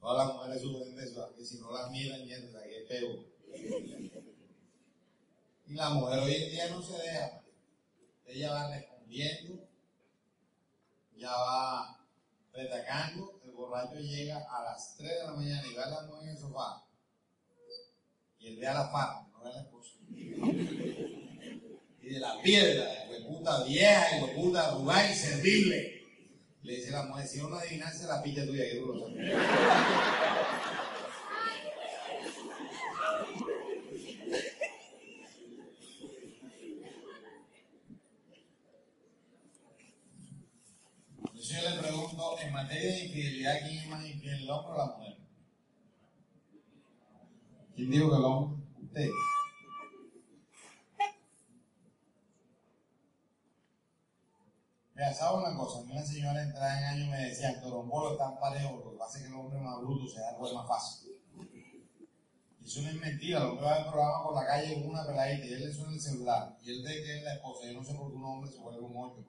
Todas las mujeres sufren de eso, que si no las miran, ya que es peor. Y la mujer hoy en día no se deja. Ella va respondiendo, ya va retacando, el borracho llega a las 3 de la mañana y va a la mujer en el sofá. Y él ve a la farma, no ve a la esposa. Y de la piedra, de puta vieja, y puta arrugada y servirle. Le dice la mujer, si no adivinase la pilla tuya, que tú lo sabes. yo le pregunto, en materia de infidelidad, ¿quién es más infiel, el hombre o la mujer? ¿Quién dijo que el hombre? Usted. Mira, ¿sabes una cosa? A mí una señora entrada en años me decía, Torombolo tan parejo, lo que pasa es que el hombre más bruto se da el más fácil. Y eso no es mentira, lo que va el programa por la calle con una peladita y él le suena el celular y él ve que es la esposa. Yo no sé por qué un hombre se vuelve un ocho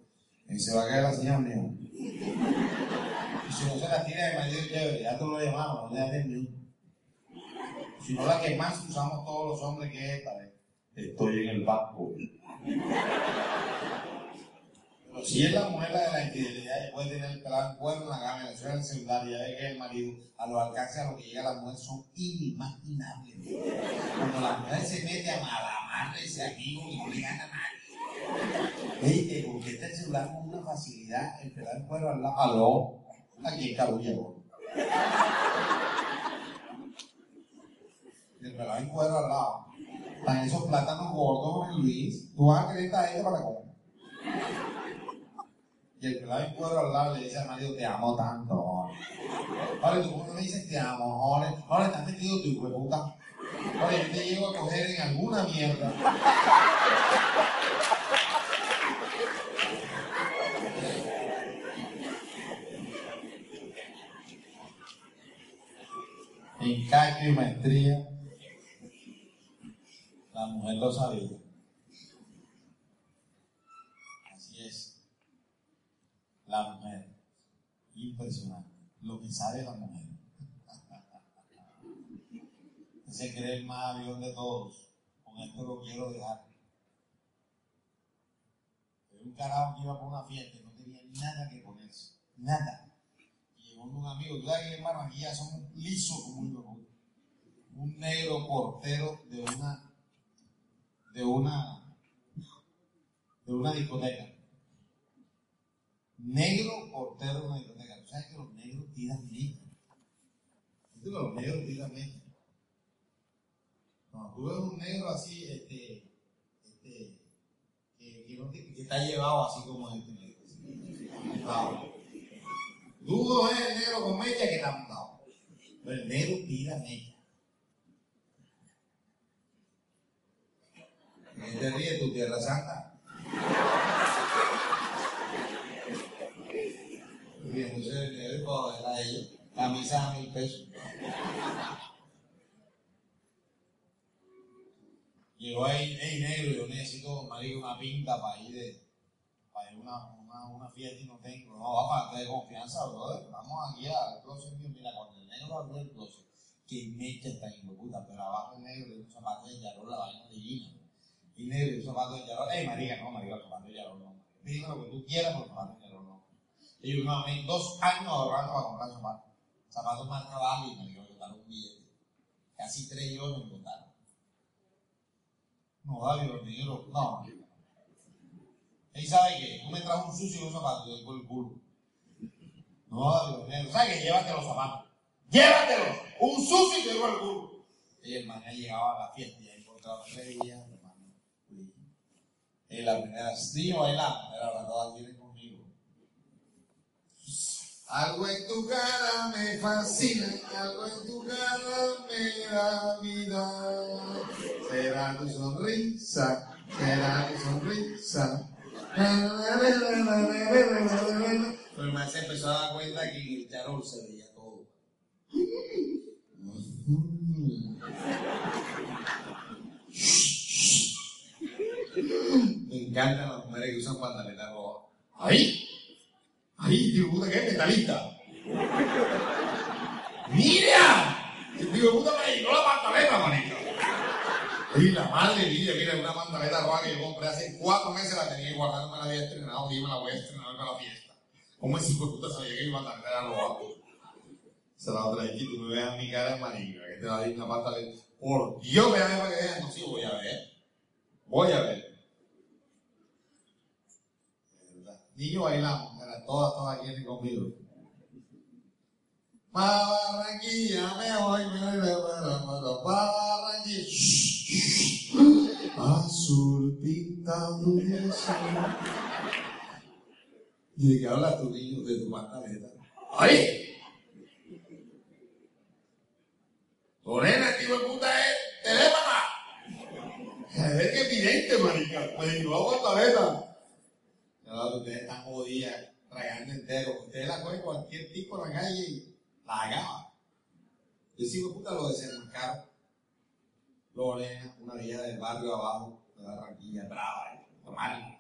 y se va a caer la señora mía. Y si no se la tira de marido chévere, ya tú lo llamamos, no le atendió. Si no la que más usamos todos los hombres que es esta vez. Estoy en el banco. Pero si es la mujer la de la infidelidad y puede tener el pelado cuerno en la cama, le suena el celular y ya ve que el marido, a los alcances a lo que llega la mujer son inimaginables. Cuando la mujer se mete a malamarle ese amigo y no le gana a porque está el celular con una facilidad, el pelado el cuero al lado, aló, aquí en Cabo. El pelado en cuero al lado. Están esos plátanos gordos, Luis. Tú vas a querer a ella para comer. Y el que la en cuadro al lado le dice al marido, te amo tanto, Ahora tú no me dices te amo, ahora, ahora estás metido tu hijo. Ahora yo te llego a coger en alguna mierda. En calle y maestría, la mujer lo sabía. la mujer. Impresionante. Lo que sabe la mujer. Ese cree el más avión de todos. Con esto lo quiero dejar. Pero un carajo que iba por una fiesta y no tenía nada que ponerse. Nada. Llegó un amigo. Tú sabes hermano, aquí somos lisos como un Un negro portero de una de una de una discoteca negro portero de una discoteca. ¿Tú sabes que los negros tiran? ¿Tú que los negros tiran mecha? No, tú ves un negro así, este, este, que, está llevado así como este negro. Dudo es el negro con mecha que está montado. Pero el negro tira mecha. ¿Qué te ríes tu tierra santa? bien, entonces le doy para a ellos. Camisa a mil pesos. Llegó ahí, hey negro, yo necesito, marido, una pinta para ir de, para ir una, una, una, fiesta y no tengo. No, va para de confianza, brother. Vamos aquí al closet mío. Mira, cuando el negro abrió el closet, que mecha en puta, pero abajo el negro le un zapato de yarol, la vaina de Gina. Y negro, un zapato de yarol. Ey, marica, no, marica, el zapato de yarol no. Dime lo que tú quieras, pero el zapato de yarol no. Y yo me dos años ahorrando para comprar zapatos. Zapatos marca Bali y me dio botar un billete. Casi tres yo me botaron. No, David, los negros, no. ¿Y sabe qué? Tú me traes un sucio y un zapato, yo por el culo. No, negros. ¿Sabes qué? Llévate los zapatos. Llévatelos. Un sucio y por el culo. Y el man llegaba a la fiesta y ha encontrado tres días, hermano. Y la primera, sí, bailando, era la todas tienen algo en tu cara me fascina, algo en tu cara me da vida. Será tu sonrisa, será tu sonrisa. Pero el maestro empezó a dar cuenta que en el charol se veía todo. Me encantan las mujeres que usan pantaletas rojas. ¡Ahí! ¡Ahí! Digo, puta, ¿qué es metalista? ¡Mira! Digo, puta, me llegó la pantaleta, manita. Y la madre mía, mira, una pantaleta roja que yo compré hace cuatro meses, la tenía guardada, no me la había estrenado, y me la voy a estrenar para la fiesta. ¿Cómo es hijo de puta sabía que mi pantaleta era roja? Se la otra vez, tú me ves a mi cara de marica, que te va a dar una pantaleta. Por Dios, me para que veas, no, sí, voy a ver. Voy a ver. Niños bailamos, todas, todas quieren conmigo. Barranquilla me voy, me voy, me Barranquilla. Azul pintado de sol. ¿Y de qué hablas tú, niño? De tu pantaleta. ¡Ay! Lorena, este hijo de puta es teléfono. A ver qué evidente, marica. Me dijo, a pantaleta. No, ustedes están jodidas, tragando entero. Ustedes la cogen cualquier tipo en la calle y la acaba. Yo sigo puta lo desenmascaro. Lorena, una vieja del barrio abajo, de Barranquilla, brava, eh.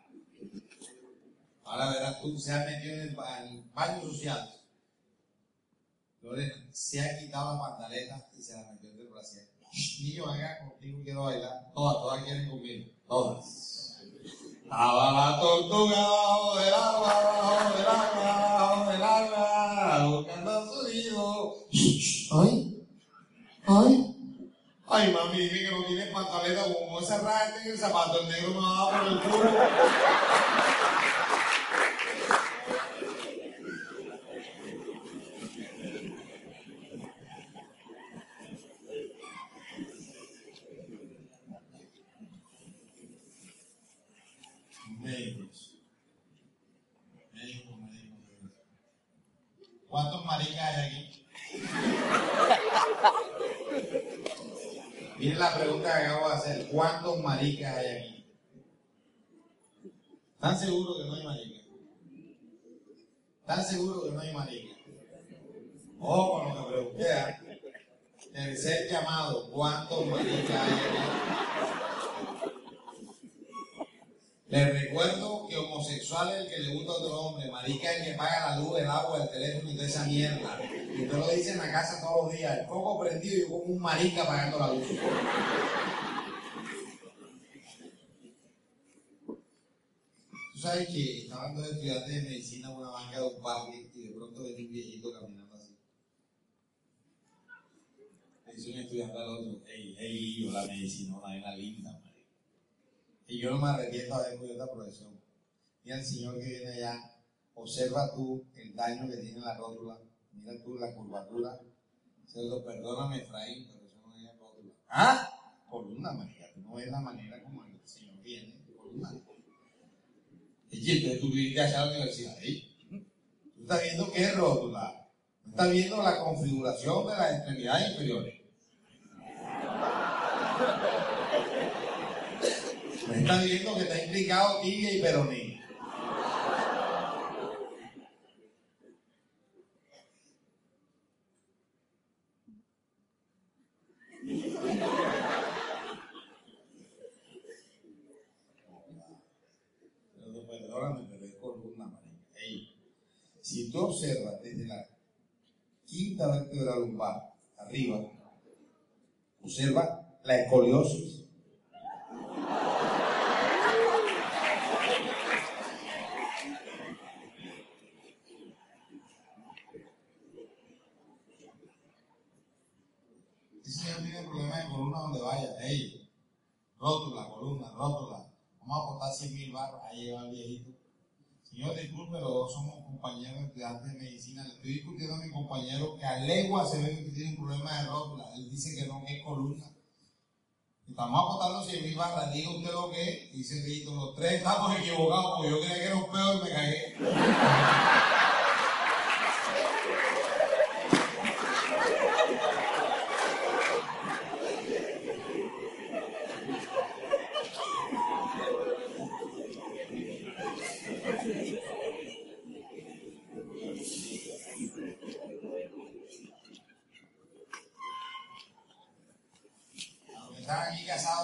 Ahora verás tú, se ha metido en el, baño social. Lorena se ha quitado la pantaleta y se la metió en el brasier. Niño, acá contigo quiero bailar. Todas, todas quieren conmigo. Todas. Estaba la tortuga bajo del agua, bajo del agua, bajo del agua, buscando su Ay, ay. Ay, mami, dime que no tiene pantaleta como esa rata en el zapato, el negro me va por el culo. Médicos, médicos, médicos. ¿Cuántos maricas hay aquí? Miren la pregunta que acabo de hacer. ¿Cuántos maricas hay aquí? ¿Están seguros que no hay maricas? ¿Están seguros que no hay maricas? Ojo con lo que pregunté. ¿eh? Tercer llamado. ¿Cuántos maricas hay aquí? Les recuerdo que homosexual es el que le gusta a otro hombre, marica es el que paga la luz, el agua, el teléfono y toda esa mierda. Y usted lo dice en la casa todos los días, el poco prendido y como un marica pagando la luz. Tú sabes que estaba hablando de estudiantes de medicina en una banca de un parque y de pronto venía un viejito caminando así. Le dice un estudiante al otro, ey, ey, yo la medicina, una vena linda, marica. Y yo no me arrepiento de haber cogido esta profesión. Mira el señor que viene allá, observa tú el daño que tiene la rótula, mira tú la curvatura. Se lo perdóname, Efraín, pero eso no es rótula. ¿Ah? Columna, marica, tú no ves la manera como el señor viene, columna. Y entonces tú viniste allá a la universidad, ¿eh? Tú estás viendo qué rótula. Tú estás viendo la configuración de las extremidades inferiores. Me está viendo que está implicado tibia y peroné. Pero perdóname, pero es columna, marica. Ey, si tú observas desde la quinta vértebra lumbar arriba, observa la escoliosis Ese señor tiene problemas de columna donde vaya. Ey, rótula, columna, rótula. Vamos a apostar 100 mil barros. Ahí lleva el viejito. Señor, disculpe, los dos somos compañeros estudiantes de medicina. Le estoy discutiendo a mi compañero que a legua se ve que tiene un problema de rótula. Él dice que no, que es columna. Estamos apostando 100 mil barras. Diga usted lo que es. Dice viejito, los tres estamos equivocados porque yo creía que era un peor y me cagué.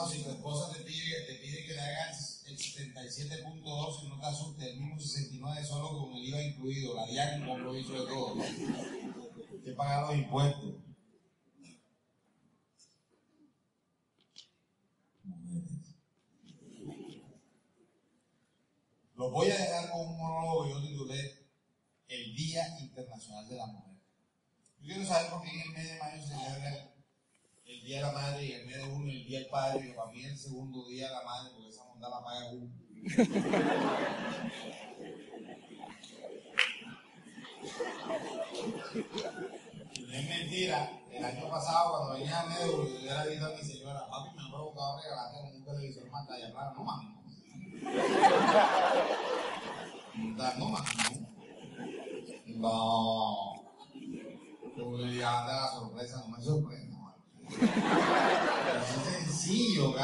si tu esposa te pide, que le hagas el 77.2 y no te asustes, el mismo 69 solo con el IVA incluido, la DIAC un compromiso de todo, ¿no? que pagar los impuestos. Mujeres. Los voy a dejar con un monólogo que yo titulé El Día Internacional de la Mujer. Yo quiero saber por qué en el mes de mayo se celebra el, Día de la Madre y el mes de junio el Día del Padre, que para mí el segundo Día de la Madre, porque esa monda la paga uno. No es mentira, el año pasado cuando venía a medio, yo le había dicho a mi señora, papi, me han provocado regalarte con un televisor pantalla plana. No, mami, no. No, mami, no. No. Ya anda la sorpresa, no me sorprende. Es sencillo, de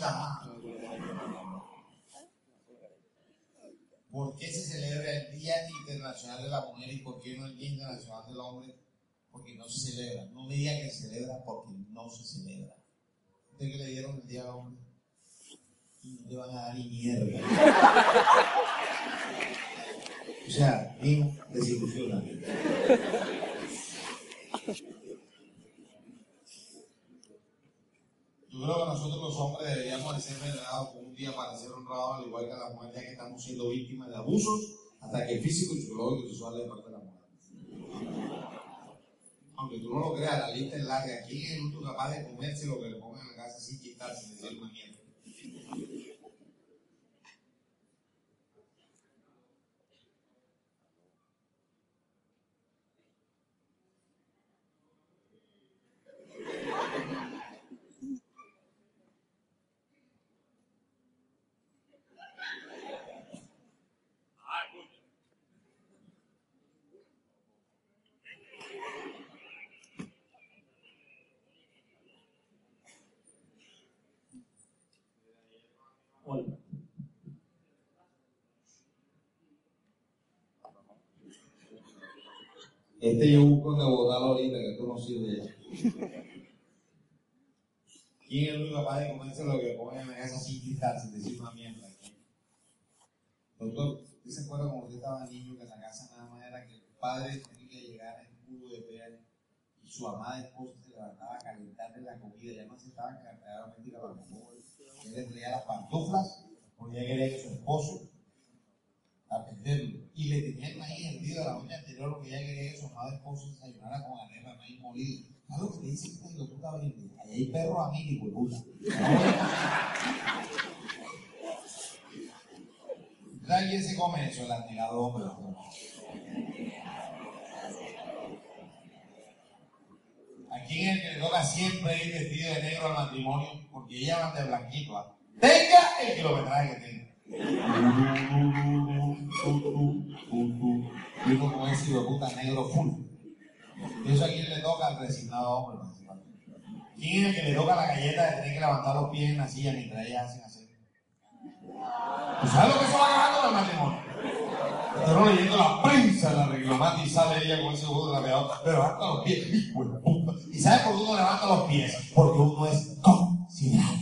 la más. ¿Por qué se celebra el Día Internacional de la Mujer y por qué no el Día Internacional del Hombre? Porque no se celebra. No me diga que se celebra porque no se celebra. ¿Usted que le dieron el Día del Hombre? Y no te van a dar ni mierda. o sea, bien desilusiona. Yo creo que nosotros los hombres deberíamos de ser venerados un día para ser honrados, al igual que las mujeres, ya que estamos siendo víctimas de abusos, ataques físicos, psicológicos y sexuales de parte de la mujer. Aunque tú no lo creas, la lista es larga. ¿Quién es el único capaz de comerse lo que le pongan en la casa sin quitar, sin decir una mierda? Este yo busco de botarlo ahorita, que esto no sirve ya. ¿Quién es el único capaz de comerse lo que ponen en casa sin quitar, sin decir una mierda? Doctor, ¿usted se acuerda cuando usted estaba niño que en la casa nada más era que el padre tenía que llegar en culo de pera y su amada esposa se levantaba a calentarle la comida? Ya no se estaban realmente la Él le traía las pantuflas porque ella quería que su esposo atenderlo. Y le tenían maíz hervido a la noche anterior porque ella quería que su amado esposo desayunara con arena de maíz molido. ¿Sabes que le dice que tú estabas viendo? Ahí hay perros a mí, de puta. ¿Quién se come eso? El admirado hombre. ¿A quién es el que le toca siempre ir vestido de negro al matrimonio? Porque ella va de blanquito. ¿ah? Tenga el kilometraje que tenga. Uno con ese de puta negro full. Eso a quién le toca al resignado hombre. ¿Quién es el que le toca la galleta de tener que levantar los pies en la silla mientras ella hacen así? ¿Tú sabes lo que eso va ganando en el matrimonio? Estamos leyendo la reclamante y sale ella con ese juego de la peor. Levanta los pies. ¿Y sabes por qué uno levanta los pies? Porque uno es considerado.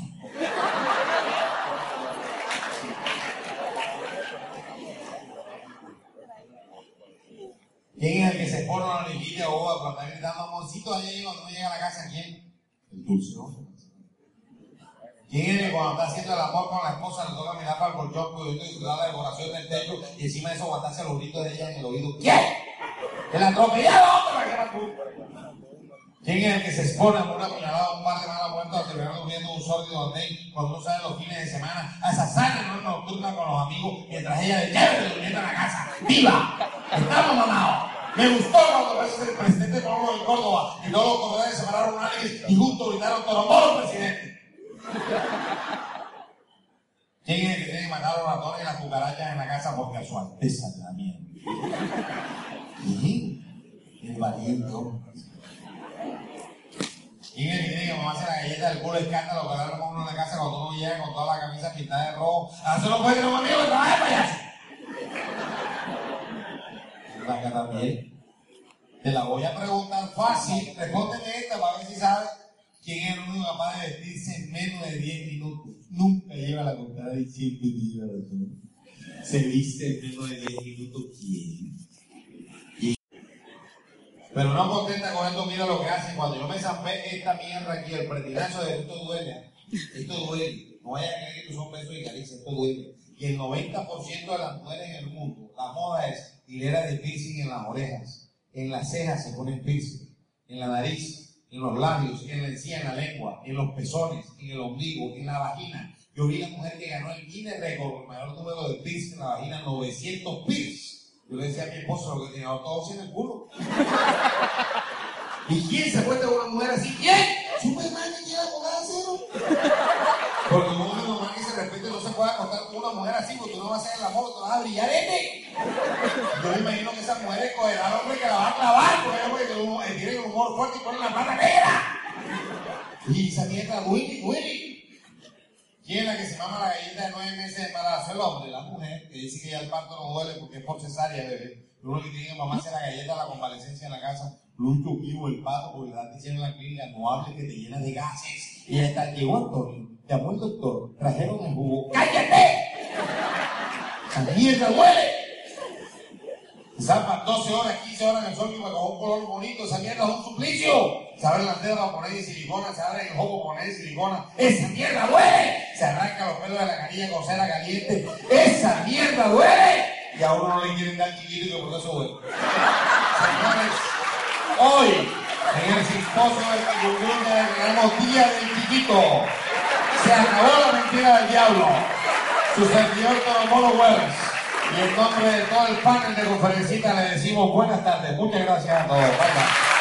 ¿Quién es el que se pone una niquita o cuando está gritando amorcito allá y cuando llega a la casa? ¿Quién? El dulce, ¿no? ¿Quién es el que cuando está haciendo el amor con la esposa le toca mirar para el colchón porque disfrutar la decoración del techo y encima de eso aguantarse los gritos de ella en el oído? ¿Quién? ¡El atropellado! ¿Quién es el que se expone por una puñalada un par de malas vueltas a terminar durmiendo un sórdido hotel cuando uno sale los fines de semana a esa sala nocturna con los amigos mientras ella le lleva durmiendo a la casa? ¡Viva! ¡Estamos mamados! Me gustó cuando el presidente Pablo de Córdoba y luego los corredores se pararon una vez y juntos gritaron Toromoro presidente. ¿Quién es el que tiene que matar a los ratones y las cucarachas en la casa porque a su alteza miedo? ¿Quién? El hombre. ¿Quién es el que tiene que mamarse la galleta del culo escándalo darle con uno en la casa cuando uno llega con toda la camisa pintada de rojo? ¿A eso no puede tener un amigo que trabaje? La también. Te la voy a preguntar fácil. Respóndeme esta para ver si sabes quién es el único capaz de vestirse en menos de 10 minutos. Nunca lleva la contraria y siempre lleva razón. se viste menos de 10 minutos. ¿Quién? Pero no contenta con esto, mira lo que hacen. Cuando yo me zampé esta mierda aquí, el pretinazo de esto duele. Esto duele. No vaya a creer que son besos y caricias, esto duele. Y el 90% de las mujeres en el mundo, la moda es hilera de piercing en las orejas, en las cejas se ponen piercing, en la nariz, en los labios, en la encía, en la lengua, en los pezones, en el ombligo, en la vagina. Yo vi a una mujer que ganó el Guinness Record, el mayor número de piercing en la vagina, 900 piercing. Yo le decía a mi esposo lo que tenía todos en el culo. ¿Y quién se acuesta con una mujer así? ¿Quién? Superman que quiera coger acero. Porque una mamá que se respete no se puede acostar con una mujer así, porque tú no vas a hacer el amor, tú vas a brillar este. Yo me imagino que esa mujer cogerá al hombre que la va a clavar, porque que tiene un humor fuerte y pone la pata negra. Y esa mierda, Willy, Willy. ¿Quién es la que se mama la galleta de nueve meses de embarazo? El hombre, la mujer, que dice que ya el parto no duele porque es por cesárea, bebé. Lo único que tiene que hacer la galleta, la convalecencia en la casa. Lucho vivo el pato, porque le dan diciendo en la clínica, no hables que te llena de gases. Y está, llegó Antonio, llamó el doctor, trajeron el jugo. ¡Cállate! ¡Esa mierda duele! Zampa 12 horas, 15 horas en el sol y con un color bonito, esa mierda es un suplicio. Se abren las dedos a poner silicona, se abre el ojo poner silicona. ¡Esa mierda duele! Se arranca los pelos de la canilla con cera caliente. ¡Esa mierda duele! Y a uno no le quieren dar chiquito que por eso duele. Señores, hoy, en el simposio de Cancún tenemos Día del Chiquito. Se acabó la mentira del diablo. Su servidor Toromolo Wells. Y en nombre de todo el panel de conferencistas le decimos buenas tardes. Muchas gracias a todos. Bye, bye.